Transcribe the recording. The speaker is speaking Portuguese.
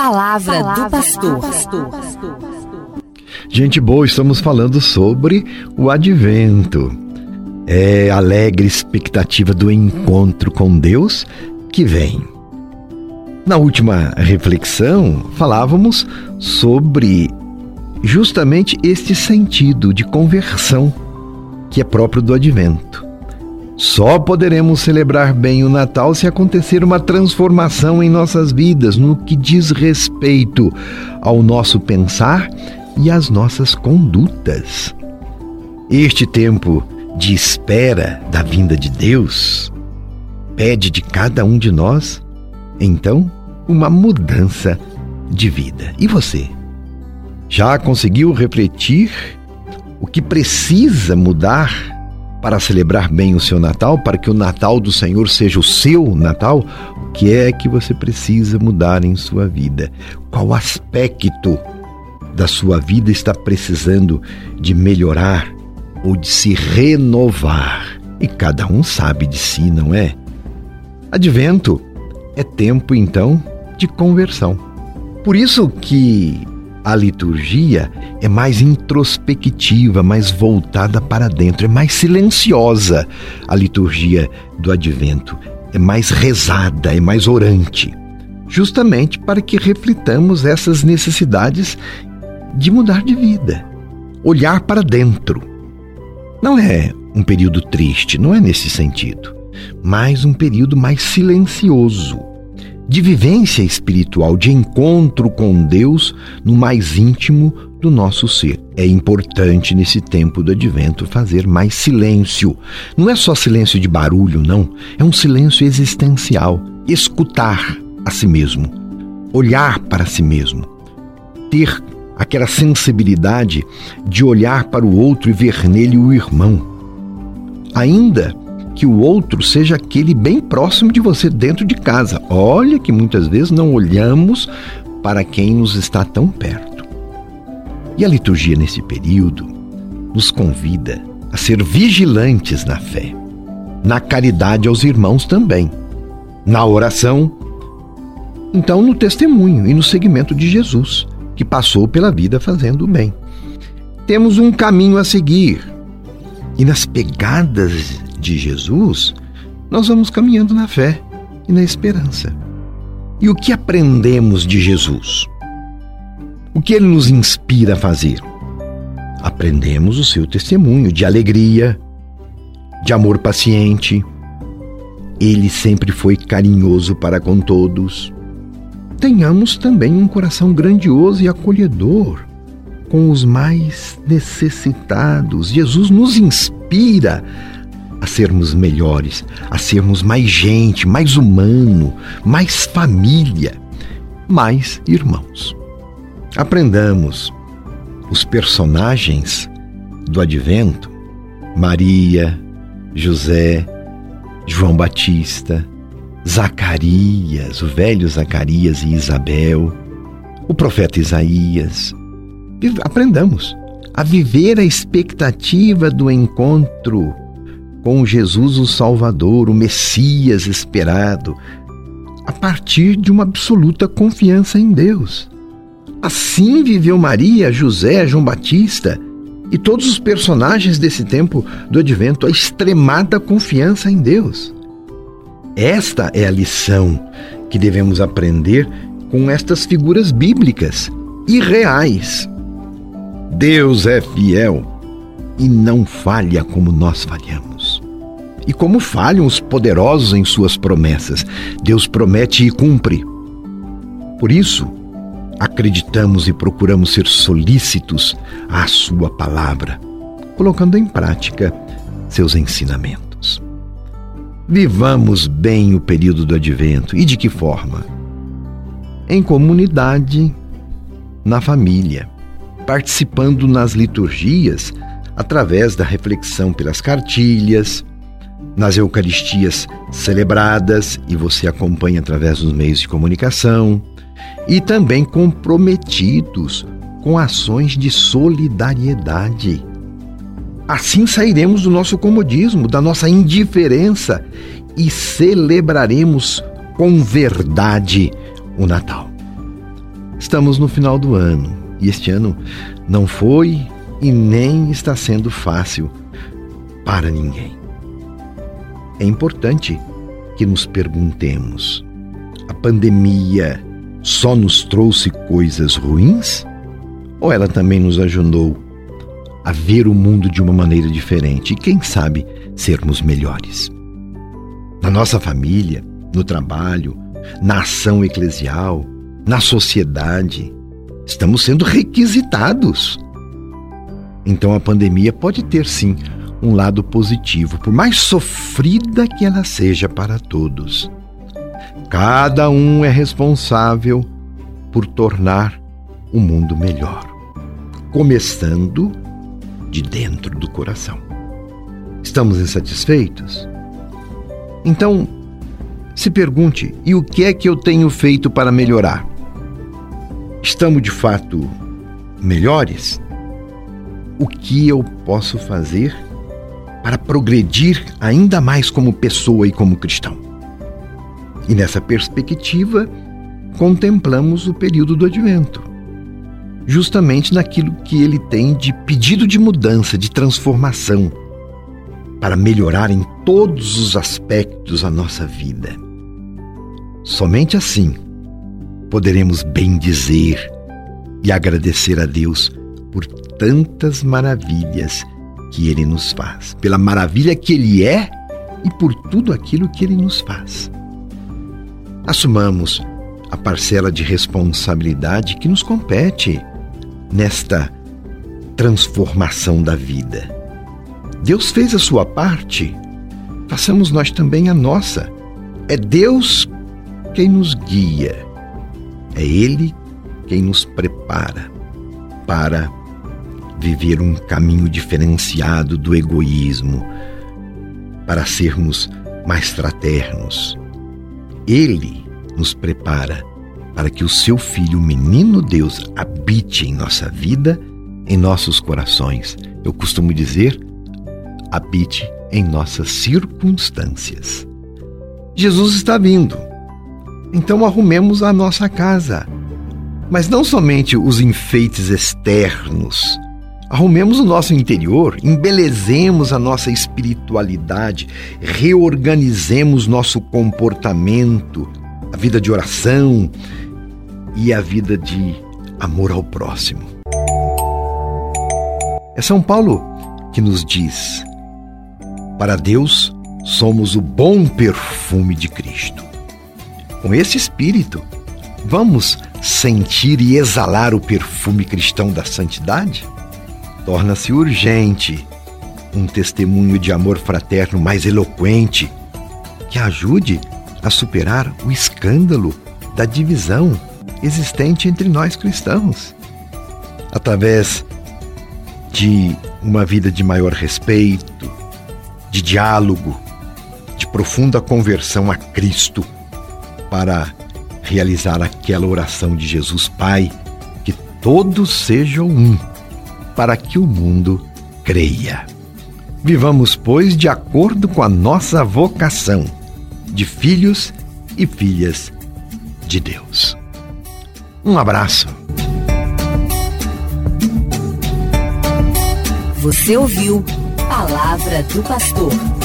palavra, palavra do pastor. Gente boa, estamos falando sobre o advento. É a alegre expectativa do encontro com Deus que vem. Na última reflexão, falávamos sobre justamente este sentido de conversão que é próprio do advento. Só poderemos celebrar bem o Natal se acontecer uma transformação em nossas vidas no que diz respeito ao nosso pensar e às nossas condutas. Este tempo de espera da vinda de Deus pede de cada um de nós, então, uma mudança de vida. E você? Já conseguiu refletir o que precisa mudar para celebrar bem o seu Natal, para que o Natal do Senhor seja o seu Natal, o que é que você precisa mudar em sua vida? Qual aspecto da sua vida está precisando de melhorar ou de se renovar? E cada um sabe de si, não é? Advento é tempo então de conversão. Por isso que a liturgia é mais introspectiva, mais voltada para dentro, é mais silenciosa. A liturgia do advento é mais rezada, é mais orante, justamente para que reflitamos essas necessidades de mudar de vida, olhar para dentro. Não é um período triste, não é nesse sentido, mas um período mais silencioso de vivência espiritual, de encontro com Deus no mais íntimo do nosso ser. É importante nesse tempo do advento fazer mais silêncio. Não é só silêncio de barulho, não. É um silêncio existencial. Escutar a si mesmo, olhar para si mesmo, ter aquela sensibilidade de olhar para o outro e ver nele o irmão. Ainda que o outro seja aquele bem próximo de você dentro de casa. Olha que muitas vezes não olhamos para quem nos está tão perto. E a liturgia nesse período nos convida a ser vigilantes na fé, na caridade aos irmãos também, na oração, então no testemunho e no seguimento de Jesus, que passou pela vida fazendo o bem. Temos um caminho a seguir e nas pegadas de Jesus, nós vamos caminhando na fé e na esperança. E o que aprendemos de Jesus? O que ele nos inspira a fazer? Aprendemos o seu testemunho de alegria, de amor paciente. Ele sempre foi carinhoso para com todos. Tenhamos também um coração grandioso e acolhedor com os mais necessitados. Jesus nos inspira sermos melhores, a sermos mais gente, mais humano, mais família, mais irmãos. Aprendamos os personagens do advento: Maria, José, João Batista, Zacarias, o velho Zacarias e Isabel, o profeta Isaías. Aprendamos a viver a expectativa do encontro com Jesus o Salvador, o Messias esperado, a partir de uma absoluta confiança em Deus. Assim viveu Maria, José, João Batista e todos os personagens desse tempo do advento, a extremada confiança em Deus. Esta é a lição que devemos aprender com estas figuras bíblicas e reais. Deus é fiel e não falha como nós falhamos. E como falham os poderosos em suas promessas. Deus promete e cumpre. Por isso, acreditamos e procuramos ser solícitos à Sua palavra, colocando em prática seus ensinamentos. Vivamos bem o período do advento e de que forma? Em comunidade, na família, participando nas liturgias através da reflexão pelas cartilhas, nas Eucaristias celebradas e você acompanha através dos meios de comunicação, e também comprometidos com ações de solidariedade. Assim sairemos do nosso comodismo, da nossa indiferença e celebraremos com verdade o Natal. Estamos no final do ano e este ano não foi e nem está sendo fácil para ninguém. É importante que nos perguntemos: a pandemia só nos trouxe coisas ruins? Ou ela também nos ajudou a ver o mundo de uma maneira diferente e, quem sabe, sermos melhores? Na nossa família, no trabalho, na ação eclesial, na sociedade, estamos sendo requisitados. Então a pandemia pode ter sim um lado positivo, por mais sofrida que ela seja para todos. Cada um é responsável por tornar o mundo melhor, começando de dentro do coração. Estamos insatisfeitos? Então, se pergunte: e o que é que eu tenho feito para melhorar? Estamos de fato melhores? O que eu posso fazer para progredir ainda mais como pessoa e como cristão? E nessa perspectiva, contemplamos o período do advento, justamente naquilo que ele tem de pedido de mudança, de transformação, para melhorar em todos os aspectos a nossa vida. Somente assim poderemos bem dizer e agradecer a Deus por tantas maravilhas que Ele nos faz, pela maravilha que Ele é e por tudo aquilo que Ele nos faz. Assumamos a parcela de responsabilidade que nos compete nesta transformação da vida. Deus fez a sua parte, façamos nós também a nossa. É Deus quem nos guia, é Ele quem nos prepara para viver um caminho diferenciado do egoísmo, para sermos mais fraternos. Ele nos prepara para que o seu Filho, o menino Deus, habite em nossa vida, em nossos corações. Eu costumo dizer, habite em nossas circunstâncias. Jesus está vindo. Então arrumemos a nossa casa. Mas não somente os enfeites externos, Arrumemos o nosso interior, embelezemos a nossa espiritualidade, reorganizemos nosso comportamento, a vida de oração e a vida de amor ao próximo. É São Paulo que nos diz: para Deus somos o bom perfume de Cristo. Com esse espírito, vamos sentir e exalar o perfume cristão da santidade? Torna-se urgente um testemunho de amor fraterno mais eloquente que ajude a superar o escândalo da divisão existente entre nós cristãos. Através de uma vida de maior respeito, de diálogo, de profunda conversão a Cristo, para realizar aquela oração de Jesus Pai, que todos sejam um para que o mundo creia. Vivamos, pois, de acordo com a nossa vocação de filhos e filhas de Deus. Um abraço. Você ouviu Palavra do Pastor.